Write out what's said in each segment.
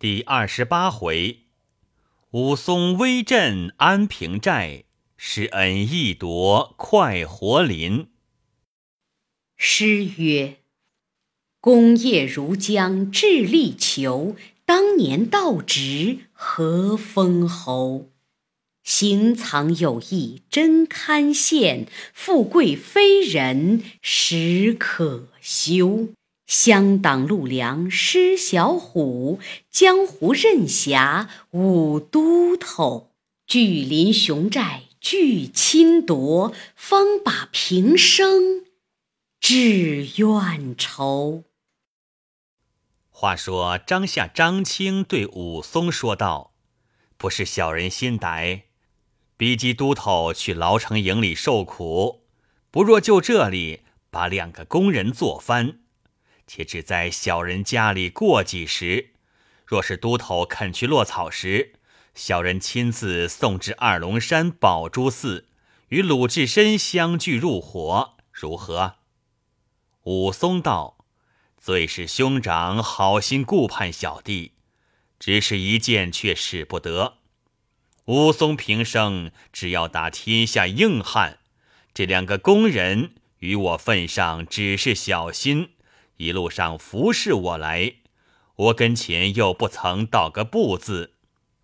第二十八回，武松威震安平寨，施恩义夺快活林。诗曰：“功业如将智力求，当年道直何封侯？行藏有意真堪羡，富贵非人实可休。”乡党陆良施小虎，江湖任侠舞都头。聚林雄寨俱侵夺，方把平生志怨仇。话说张夏、张青对武松说道：“不是小人心歹，逼急都头去牢城营里受苦，不若就这里把两个工人做翻。”且只在小人家里过几时，若是都头肯去落草时，小人亲自送至二龙山宝珠寺，与鲁智深相聚入伙，如何？武松道：“最是兄长好心顾盼小弟，只是一件却使不得。武松平生只要打天下硬汉，这两个工人与我份上只是小心。”一路上服侍我来，我跟前又不曾道个不字。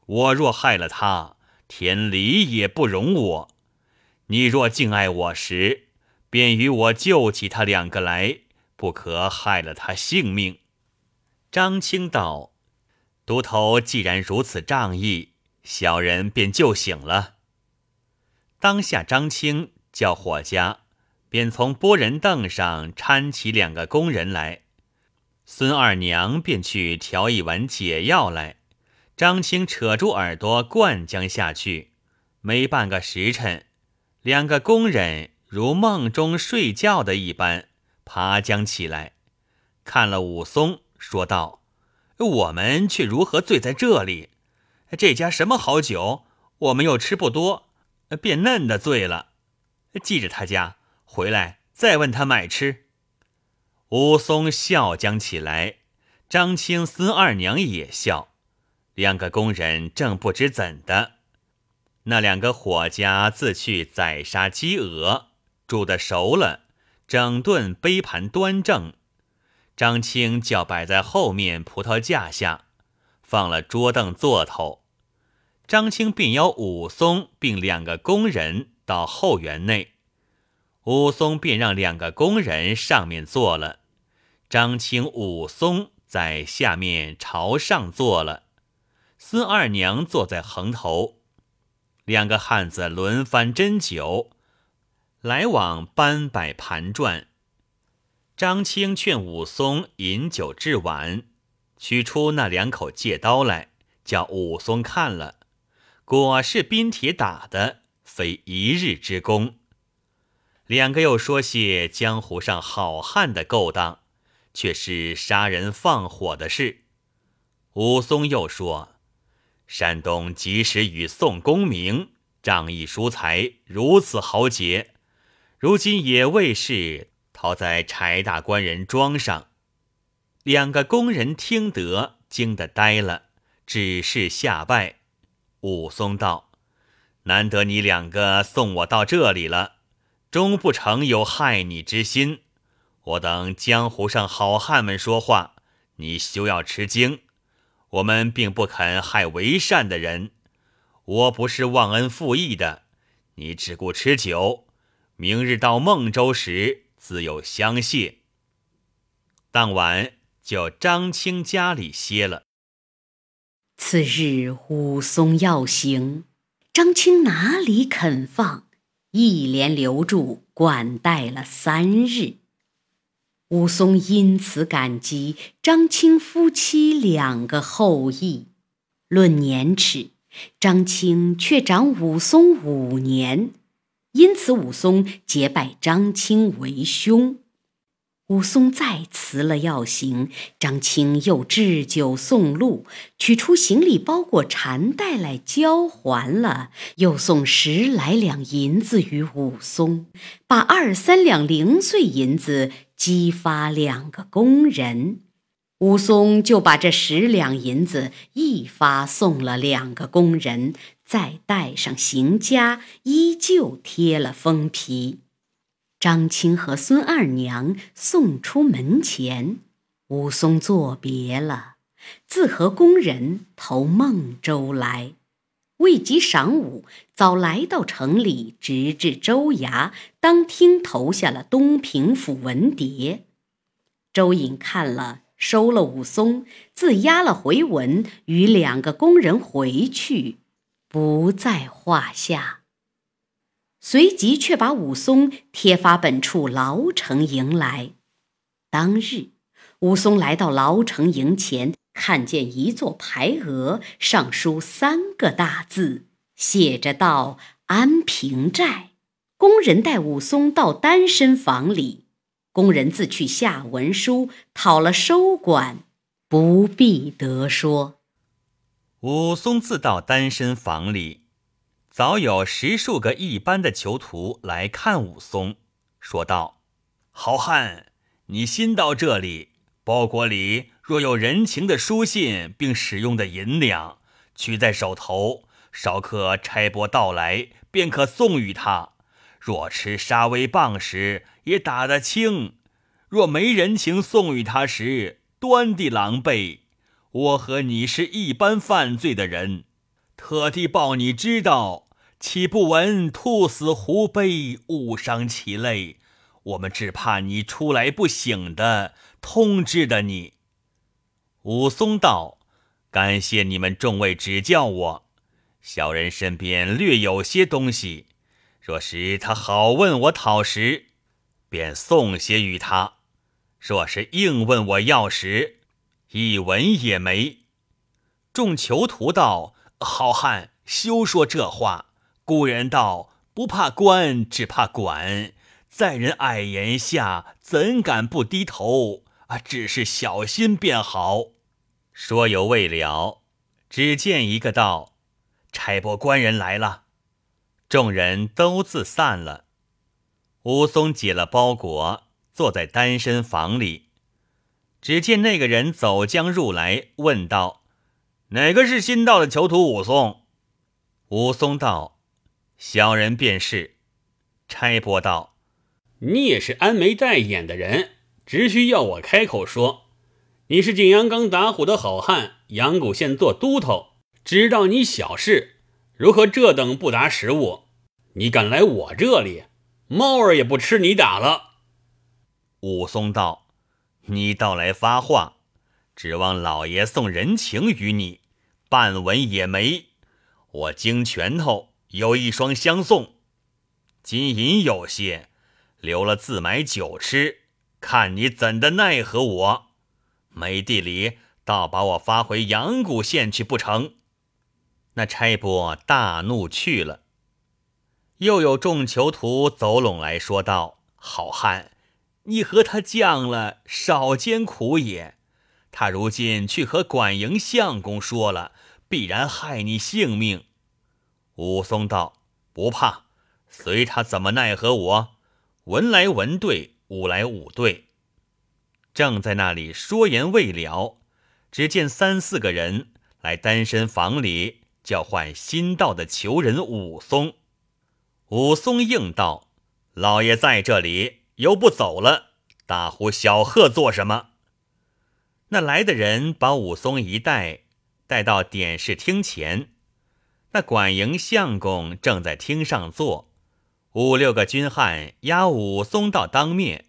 我若害了他，天理也不容我。你若敬爱我时，便与我救起他两个来，不可害了他性命。张青道：“都头既然如此仗义，小人便就醒了。”当下张青叫伙家。便从拨人凳上搀起两个工人来，孙二娘便去调一碗解药来。张青扯住耳朵灌将下去，没半个时辰，两个工人如梦中睡觉的一般，爬将起来，看了武松，说道：“我们却如何醉在这里？这家什么好酒？我们又吃不多，便嫩的醉了。记着他家。”回来再问他买吃。武松笑将起来，张青、孙二娘也笑。两个工人正不知怎的，那两个伙家自去宰杀鸡鹅，煮的熟了，整顿杯盘端正。张青叫摆在后面葡萄架下，放了桌凳座头。张青便邀武松并两个工人到后园内。武松便让两个工人上面坐了，张青、武松在下面朝上坐了，孙二娘坐在横头，两个汉子轮番斟酒，来往搬摆盘转。张青劝武松饮酒至晚，取出那两口戒刀来，叫武松看了，果是冰铁打的，非一日之功。两个又说些江湖上好汉的勾当，却是杀人放火的事。武松又说：“山东及时与宋公明仗义疏财，如此豪杰，如今也未是逃在柴大官人庄上。”两个工人听得，惊得呆了，只是下拜。武松道：“难得你两个送我到这里了。”终不成有害你之心，我等江湖上好汉们说话，你休要吃惊。我们并不肯害为善的人，我不是忘恩负义的。你只顾吃酒，明日到孟州时自有相谢。当晚就张青家里歇了。次日武松要行，张青哪里肯放？一连留住管待了三日，武松因此感激张青夫妻两个厚谊。论年齿，张青却长武松五年，因此武松结拜张青为兄。武松再辞了要行，张青又置酒送路，取出行李包裹缠带来交还了，又送十来两银子与武松，把二三两零碎银子激发两个工人。武松就把这十两银子一发送了两个工人，再带上行家，依旧贴了封皮。张青和孙二娘送出门前，武松作别了，自和工人投孟州来。未及晌午，早来到城里，直至州衙，当厅投下了东平府文牒。周隐看了。收了武松，自押了回文，与两个工人回去，不在话下。随即却把武松贴发本处牢城迎来。当日，武松来到牢城营前，看见一座牌额，上书三个大字，写着“道安平寨”。工人带武松到单身房里。工人自去下文书，讨了收管，不必得说。武松自到单身房里，早有十数个一般的囚徒来看武松，说道：“好汉，你新到这里，包裹里若有人情的书信，并使用的银两，取在手头，少客差拨到来，便可送与他。若吃杀威棒时。”也打得轻，若没人情送与他时，端地狼狈。我和你是一般犯罪的人，特地报你知道，岂不闻兔死狐悲，误伤其类？我们只怕你出来不醒的，通知的你。武松道：“感谢你们众位指教我，小人身边略有些东西，若是他好问我讨时。”便送些与他，若是硬问我要时，一文也没。众囚徒道：“好汉，休说这话。古人道：不怕官，只怕管。在人矮檐下，怎敢不低头？啊，只是小心便好。”说犹未了，只见一个道：“差拨官人来了。”众人都自散了。武松解了包裹，坐在单身房里。只见那个人走将入来，问道：“哪个是新到的囚徒？”武松。武松道：“小人便是。”差拨道：“你也是安眉戴眼的人，只需要我开口说，你是景阳冈打虎的好汉，阳谷县做都头，知道你小事，如何这等不达时务？你敢来我这里？”猫儿也不吃你打了。武松道：“你倒来发话，指望老爷送人情与你，半文也没。我经拳头有一双相送，金银有些，留了自买酒吃。看你怎的奈何我？没地里，倒把我发回阳谷县去不成？”那差拨大怒去了。又有众囚徒走拢来说道：“好汉，你和他犟了，少艰苦也。他如今去和管营相公说了，必然害你性命。”武松道：“不怕，随他怎么奈何我？文来文对，武来武对。”正在那里说言未了，只见三四个人来单身房里叫唤新到的囚人武松。武松应道：“老爷在这里，又不走了，大呼小喝做什么？”那来的人把武松一带，带到点视厅前。那管营相公正在厅上坐，五六个军汉押武松到当面。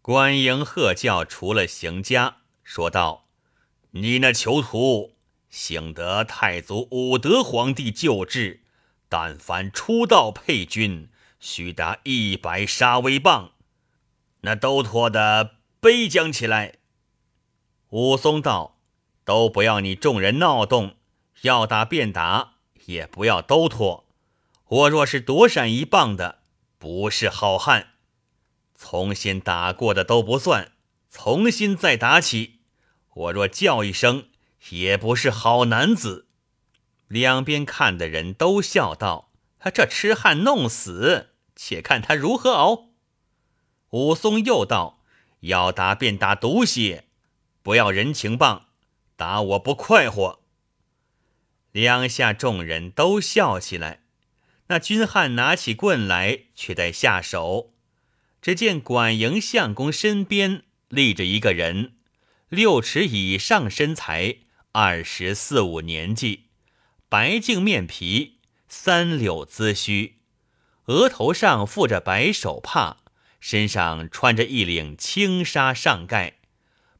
管营喝叫除了行家，说道：“你那囚徒，幸得太祖武德皇帝救治。”但凡出道配军，须打一百杀威棒。那都脱的背将起来。武松道：“都不要你众人闹动，要打便打，也不要都拖。我若是躲闪一棒的，不是好汉。从新打过的都不算，重新再打起，我若叫一声，也不是好男子。”两边看的人都笑道：“他这痴汉弄死，且看他如何熬。”武松又道：“要打便打毒些，不不要人情棒，打我不快活。两下众人都笑起来。那军汉拿起棍来，却待下手。只见管营相公身边立着一个人，六尺以上身材，二十四五年纪，白净面皮，三绺髭须，额头上附着白手帕，身上穿着一领轻纱上盖，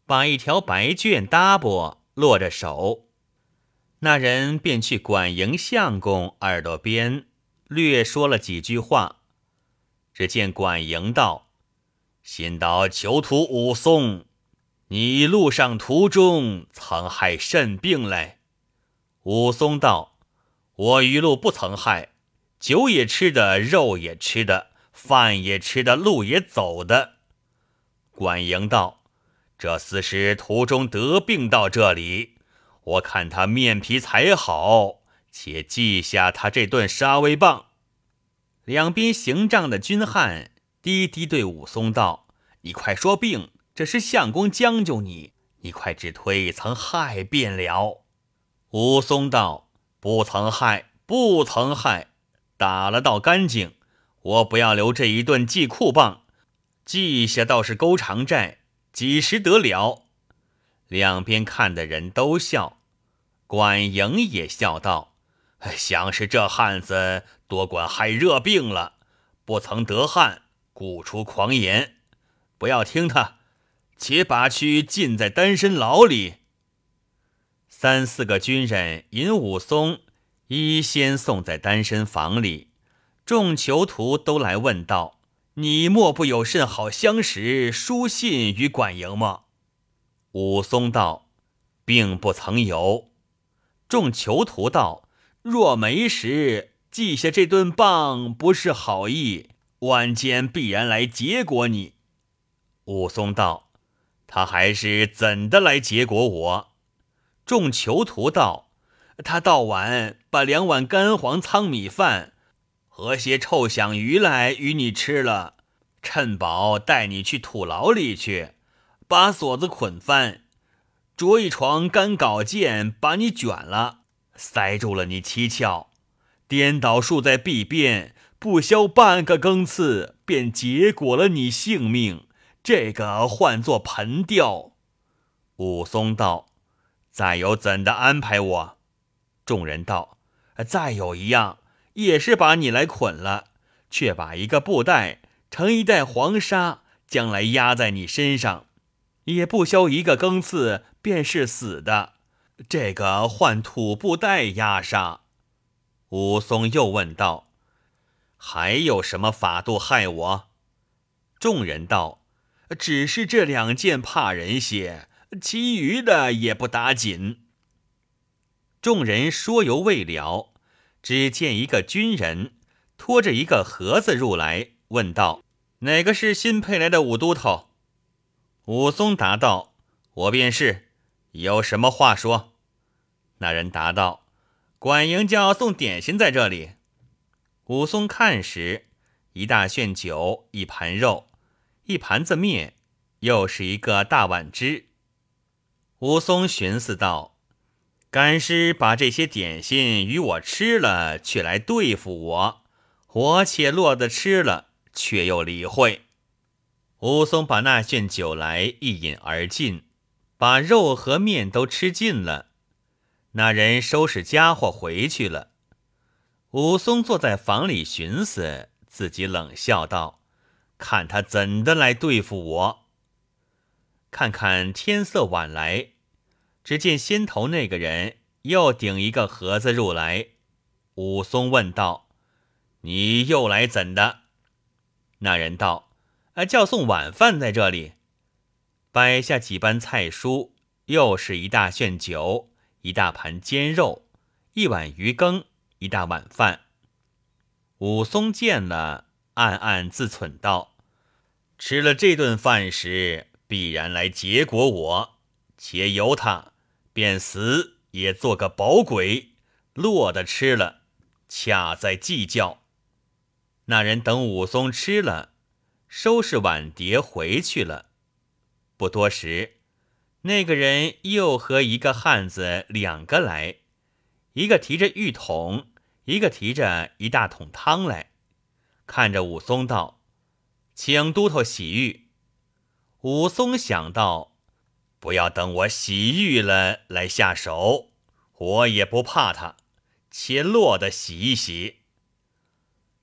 把一条白绢搭膊落着手。那人便去管营相公耳朵边。略说了几句话，只见管营道：“新到囚徒武松，你路上途中曾害甚病来？”武松道：“我一路不曾害，酒也吃的，肉也吃的，饭也吃的，路也走的。”管营道：“这厮是途中得病到这里，我看他面皮才好。”且记下他这顿杀威棒。两边行仗的军汉低低对武松道：“你快说病，这是相公将就你。你快只推曾害便了。”武松道：“不曾害，不曾害，打了倒干净。我不要留这一顿记库棒，记下倒是勾长债，几时得了？”两边看的人都笑，管营也笑道。想是这汉子多管害热病了，不曾得汗，故出狂言。不要听他，且把去禁在单身牢里。三四个军人引武松一先送在单身房里，众囚徒都来问道：“你莫不有甚好相识书信与管营吗？”武松道：“并不曾有。”众囚徒道。若没时，记下这顿棒不是好意，晚间必然来结果你。武松道：“他还是怎的来结果我？”众囚徒道：“他到晚把两碗干黄仓米饭和些臭响鱼来与你吃了，趁饱带你去土牢里去，把锁子捆翻，着一床干稿件把你卷了。”塞住了你七窍，颠倒竖在壁边，不消半个更次，便结果了你性命。这个唤作盆吊。武松道：“再有怎的安排我？”众人道：“再有一样，也是把你来捆了，却把一个布袋成一袋黄沙，将来压在你身上，也不消一个更次，便是死的。”这个换土布袋压上，武松又问道：“还有什么法度害我？”众人道：“只是这两件怕人些，其余的也不打紧。”众人说犹未了，只见一个军人拖着一个盒子入来，问道：“哪个是新配来的武都头？”武松答道：“我便是。有什么话说？”那人答道：“管营叫送点心在这里。”武松看时，一大炫酒，一盘肉，一盘子面，又是一个大碗汁。武松寻思道：“干尸把这些点心与我吃了，却来对付我，我且落得吃了，却又理会。”武松把那炫酒来一饮而尽，把肉和面都吃尽了。那人收拾家伙回去了。武松坐在房里寻思，自己冷笑道：“看他怎的来对付我。”看看天色晚来，只见先头那个人又顶一个盒子入来。武松问道：“你又来怎的？”那人道：“啊，叫送晚饭在这里，摆下几般菜蔬，又是一大炫酒。”一大盘煎肉，一碗鱼羹，一大碗饭。武松见了，暗暗自忖道：“吃了这顿饭时，必然来结果我。且由他，便死也做个饱鬼，落得吃了，恰在计较。”那人等武松吃了，收拾碗碟回去了。不多时，那个人又和一个汉子两个来，一个提着浴桶，一个提着一大桶汤来，看着武松道：“请都头洗浴。”武松想到，不要等我洗浴了来下手，我也不怕他，且落得洗一洗。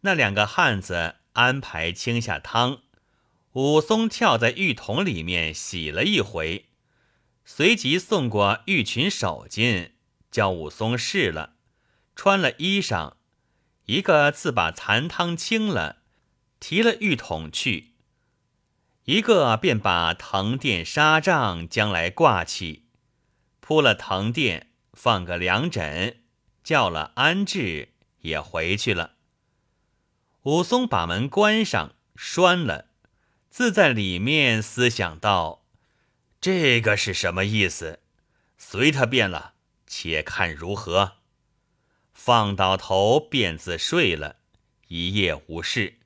那两个汉子安排清下汤，武松跳在浴桶里面洗了一回，随即送过浴裙手巾，叫武松试了，穿了衣裳，一个自把残汤清了，提了浴桶去。一个便把藤垫纱帐将来挂起，铺了藤垫，放个凉枕，叫了安置，也回去了。武松把门关上，拴了，自在里面思想道：“这个是什么意思？随他便了，且看如何。”放倒头，便自睡了一夜无事。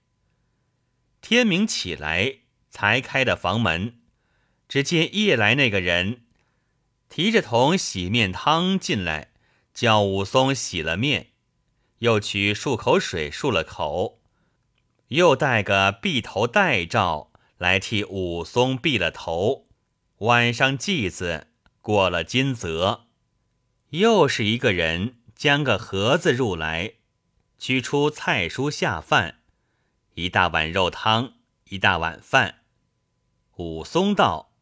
天明起来。才开的房门，只见夜来那个人提着桶洗面汤进来，叫武松洗了面，又取漱口水漱了口，又带个碧头戴罩来替武松避了头，挽上髻子，过了金泽。又是一个人将个盒子入来，取出菜蔬下饭，一大碗肉汤，一大碗饭。武松道：“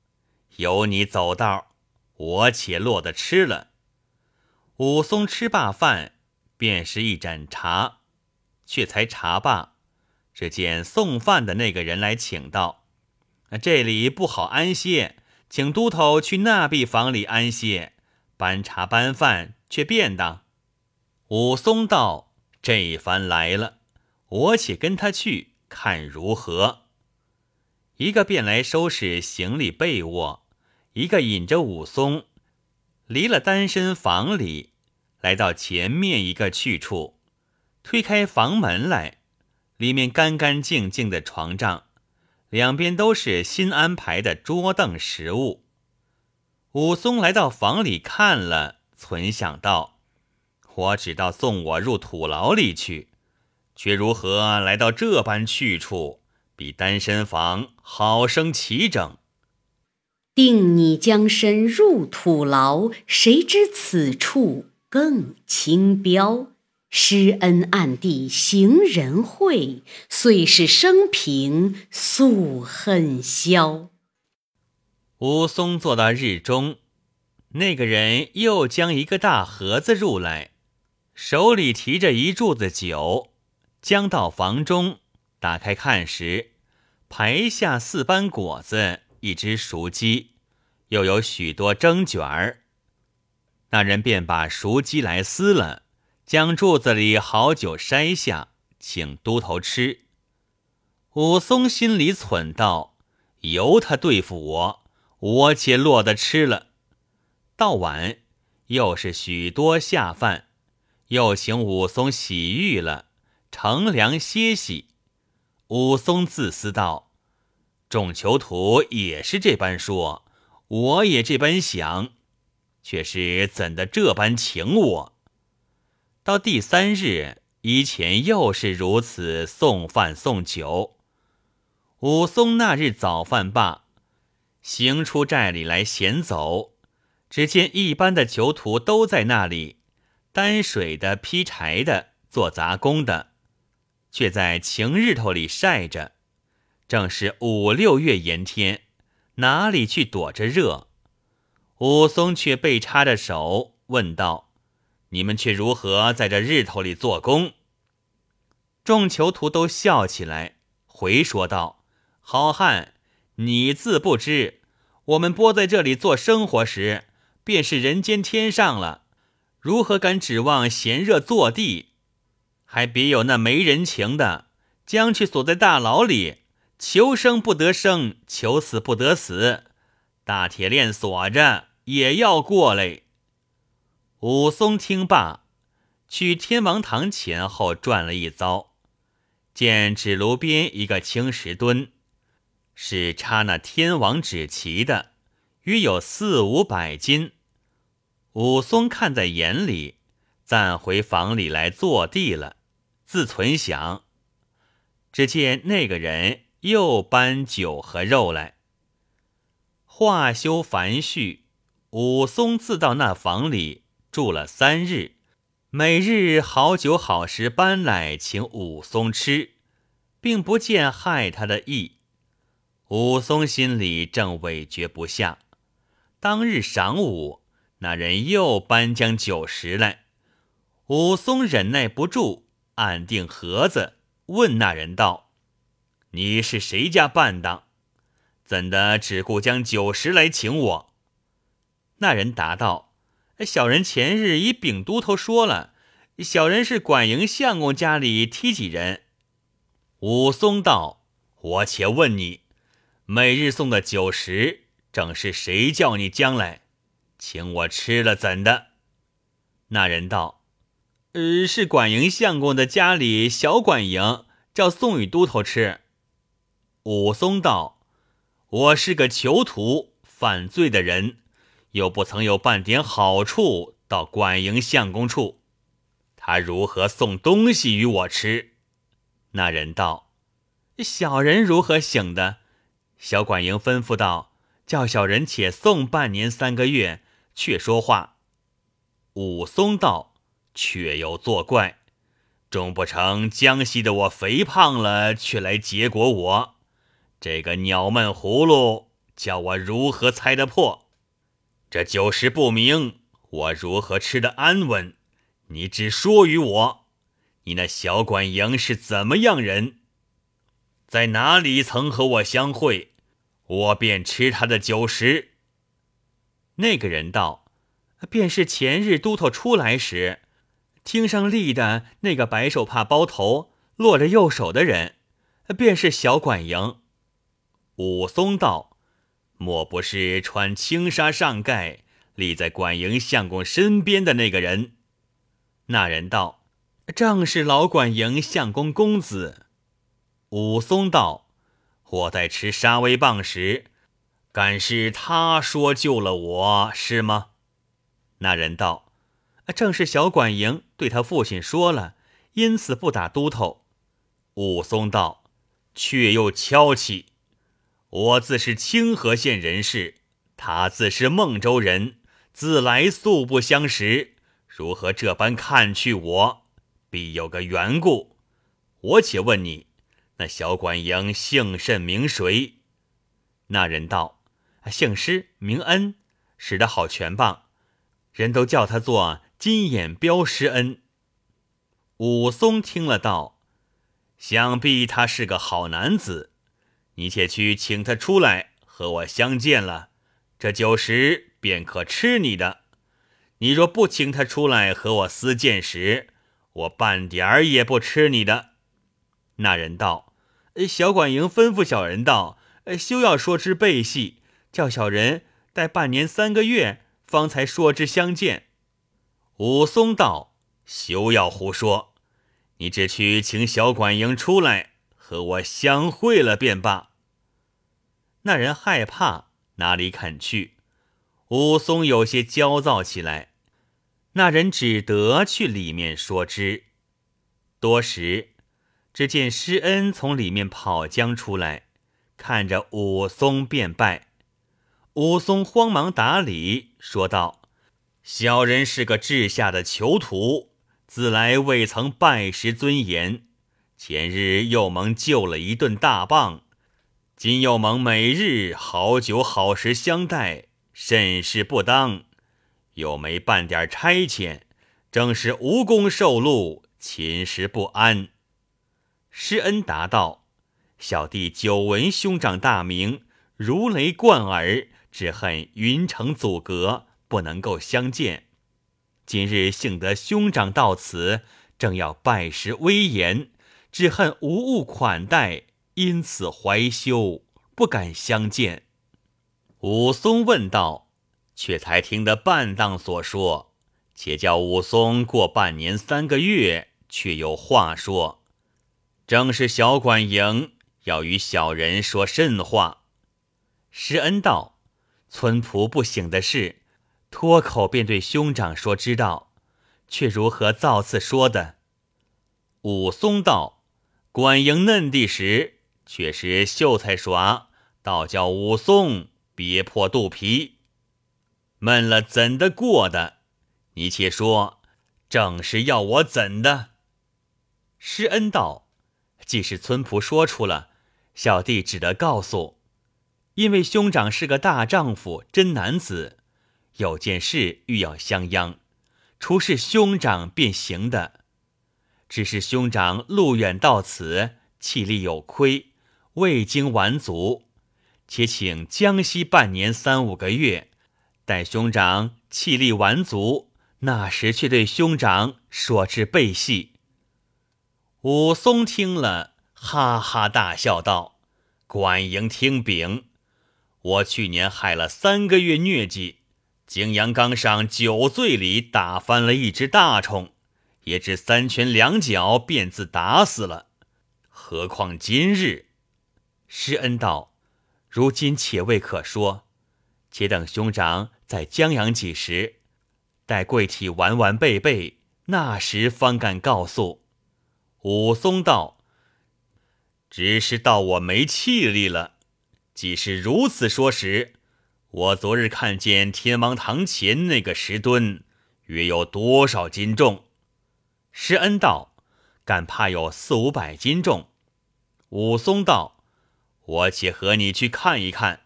由你走道，我且落得吃了。”武松吃罢饭，便是一盏茶，却才茶罢，只见送饭的那个人来请道：“这里不好安歇，请都头去那壁房里安歇，搬茶搬饭却便当。”武松道：“这一番来了，我且跟他去看如何。”一个便来收拾行李被窝，一个引着武松，离了单身房里，来到前面一个去处，推开房门来，里面干干净净的床帐，两边都是新安排的桌凳食物。武松来到房里看了，存想道：“我只道送我入土牢里去，却如何来到这般去处？”比单身房好生齐整。定你将身入土牢，谁知此处更清标？施恩暗地行仁惠，遂是生平宿恨消。武松坐到日中，那个人又将一个大盒子入来，手里提着一柱子酒，将到房中。打开看时，排下四般果子，一只熟鸡，又有许多蒸卷儿。那人便把熟鸡来撕了，将柱子里好酒筛下，请都头吃。武松心里忖道：“由他对付我，我且落得吃了。”到晚又是许多下饭，又请武松洗浴了，乘凉歇息。武松自私道：“众囚徒也是这般说，我也这般想，却是怎的这般请我？”到第三日，以前又是如此送饭送酒。武松那日早饭罢，行出寨里来闲走，只见一般的囚徒都在那里，担水的、劈柴的、做杂工的。却在晴日头里晒着，正是五六月炎天，哪里去躲着热？武松却被插着手问道：“你们却如何在这日头里做工？”众囚徒都笑起来，回说道：“好汉，你自不知，我们拨在这里做生活时，便是人间天上了，如何敢指望闲热坐地？”还别有那没人情的，将去锁在大牢里，求生不得生，求死不得死，大铁链锁着也要过来。武松听罢，去天王堂前后转了一遭，见纸炉边一个青石墩，是插那天王纸旗的，约有四五百斤。武松看在眼里，暂回房里来坐地了，自存想。只见那个人又搬酒和肉来。话休繁叙，武松自到那房里住了三日，每日好酒好食搬来请武松吃，并不见害他的意。武松心里正委决不下。当日晌午，那人又搬将酒食来，武松忍耐不住，按定盒子，问那人道：“你是谁家伴当？怎的只顾将酒食来请我？”那人答道：“小人前日已禀都头说了，小人是管营相公家里梯几人。”武松道：“我且问你。”每日送的酒食，正是谁叫你将来，请我吃了怎的？那人道：“呃，是管营相公的家里小管营，叫送与都头吃。”武松道：“我是个囚徒，犯罪的人，又不曾有半点好处到管营相公处，他如何送东西与我吃？”那人道：“小人如何醒的？”小管营吩咐道：“叫小人且送半年三个月，却说话。”武松道：“却又作怪，终不成江西的我肥胖了，却来结果我。这个鸟闷葫芦，叫我如何猜得破？这酒食不明，我如何吃得安稳？你只说与我，你那小管营是怎么样人？在哪里曾和我相会？”我便吃他的酒食。那个人道：“便是前日都头出来时，厅上立的那个白手帕包头、落着右手的人，便是小管营。”武松道：“莫不是穿青纱上盖、立在管营相公身边的那个人？”那人道：“正是老管营相公公子。”武松道。我在吃杀威棒时，敢是他说救了我，是吗？那人道：“正是小管营对他父亲说了，因此不打都头。”武松道：“却又敲起，我自是清河县人士，他自是孟州人，自来素不相识，如何这般看去我？必有个缘故。我且问你。”那小管营姓甚名谁？那人道：“姓施名恩，使得好拳棒，人都叫他做金眼彪施恩。”武松听了道：“想必他是个好男子，你且去请他出来和我相见了，这酒食便可吃你的。你若不请他出来和我私见时，我半点儿也不吃你的。”那人道。小管营吩咐小人道：“休要说之背戏，叫小人待半年三个月，方才说之相见。”武松道：“休要胡说，你只去请小管营出来和我相会了便罢。”那人害怕，哪里肯去？武松有些焦躁起来，那人只得去里面说之。多时。只见施恩从里面跑将出来，看着武松便拜。武松慌忙打礼，说道：“小人是个治下的囚徒，自来未曾拜师尊严。前日又蒙救了一顿大棒，今又蒙每日好酒好食相待，甚是不当。又没半点差遣，正是无功受禄，寝食不安。”施恩答道：“小弟久闻兄长大名，如雷贯耳，只恨云城阻隔，不能够相见。今日幸得兄长到此，正要拜师威严，只恨无物款待，因此怀羞，不敢相见。”武松问道：“却才听得半当所说，且叫武松过半年三个月，却有话说。”正是小管营要与小人说甚话？施恩道：“村仆不省的事，脱口便对兄长说知道，却如何造次说的？武松道：“管营嫩地时，却是秀才耍，倒叫武松憋破肚皮，闷了怎的过的？你且说，正是要我怎的？”施恩道：“既是村仆说出了，小弟只得告诉。”因为兄长是个大丈夫、真男子，有件事欲要相央，除是兄长便行的。只是兄长路远到此，气力有亏，未经完足，且请江西半年三五个月，待兄长气力完足，那时却对兄长说之备细。武松听了，哈哈大笑道：“管营听禀。”我去年害了三个月疟疾，景阳冈上酒醉里打翻了一只大虫，也只三拳两脚便自打死了。何况今日？施恩道：“如今且未可说，且等兄长在江阳几时，待贵体完完备备，那时方敢告诉。”武松道：“只是到我没气力了。”既是如此说时，我昨日看见天王堂前那个石墩，约有多少斤重？施恩道：“敢怕有四五百斤重。”武松道：“我且和你去看一看。”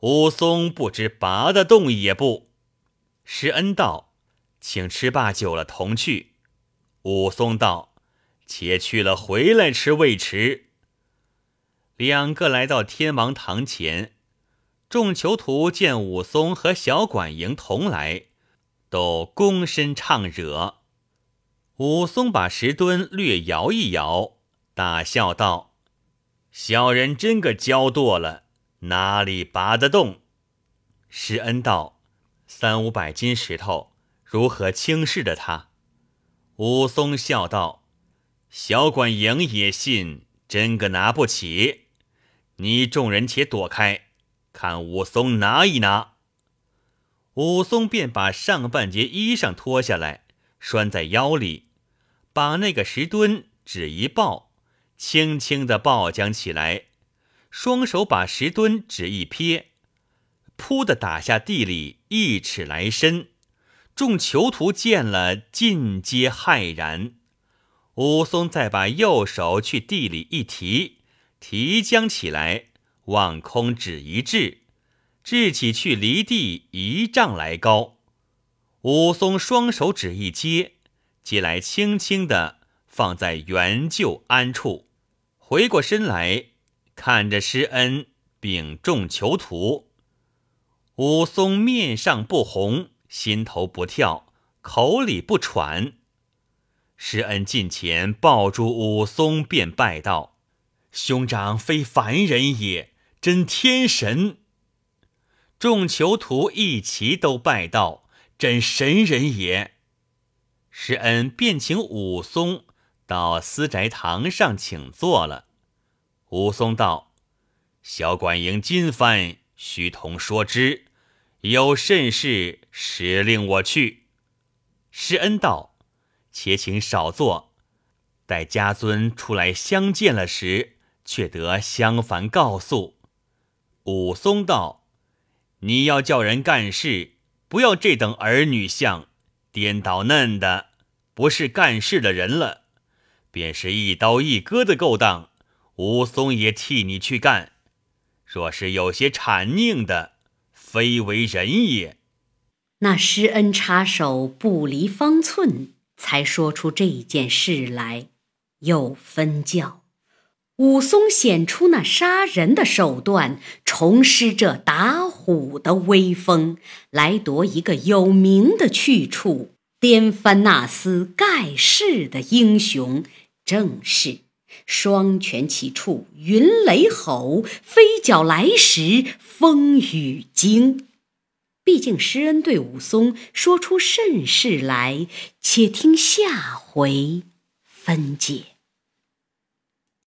武松不知拔得动也不。施恩道：“请吃罢酒了，同去。”武松道：“且去了回来吃未迟。”两个来到天王堂前，众囚徒见武松和小管营同来，都躬身唱惹。武松把石墩略摇一摇，大笑道：“小人真个骄惰了，哪里拔得动？”施恩道：“三五百斤石头，如何轻视的他？”武松笑道：“小管营也信，真个拿不起。”你众人且躲开，看武松拿一拿。武松便把上半截衣裳脱下来，拴在腰里，把那个石墩只一抱，轻轻的抱将起来，双手把石墩只一撇，扑的打下地里一尺来深。众囚徒见了，尽皆骇然。武松再把右手去地里一提。提将起来，望空指一掷，掷起去离地一丈来高。武松双手指一接，接来轻轻的放在原就安处，回过身来看着施恩禀众囚徒。武松面上不红，心头不跳，口里不喘。施恩近前抱住武松，便拜道。兄长非凡人也，真天神。众囚徒一齐都拜道：“真神人也。”施恩便请武松到私宅堂上请坐了。武松道：“小管营今番须同说之，有甚事时令我去。”施恩道：“且请少坐，待家尊出来相见了时。”却得相反告诉武松道：“你要叫人干事，不要这等儿女相，颠倒嫩的，不是干事的人了。便是一刀一割的勾当，武松也替你去干。若是有些谄佞的，非为人也。”那施恩插手不离方寸，才说出这件事来，又分教。武松显出那杀人的手段，重施这打虎的威风，来夺一个有名的去处，颠翻那厮盖世的英雄，正是双拳齐处，云雷吼；飞脚来时，风雨惊。毕竟施恩对武松说出甚事来，且听下回分解。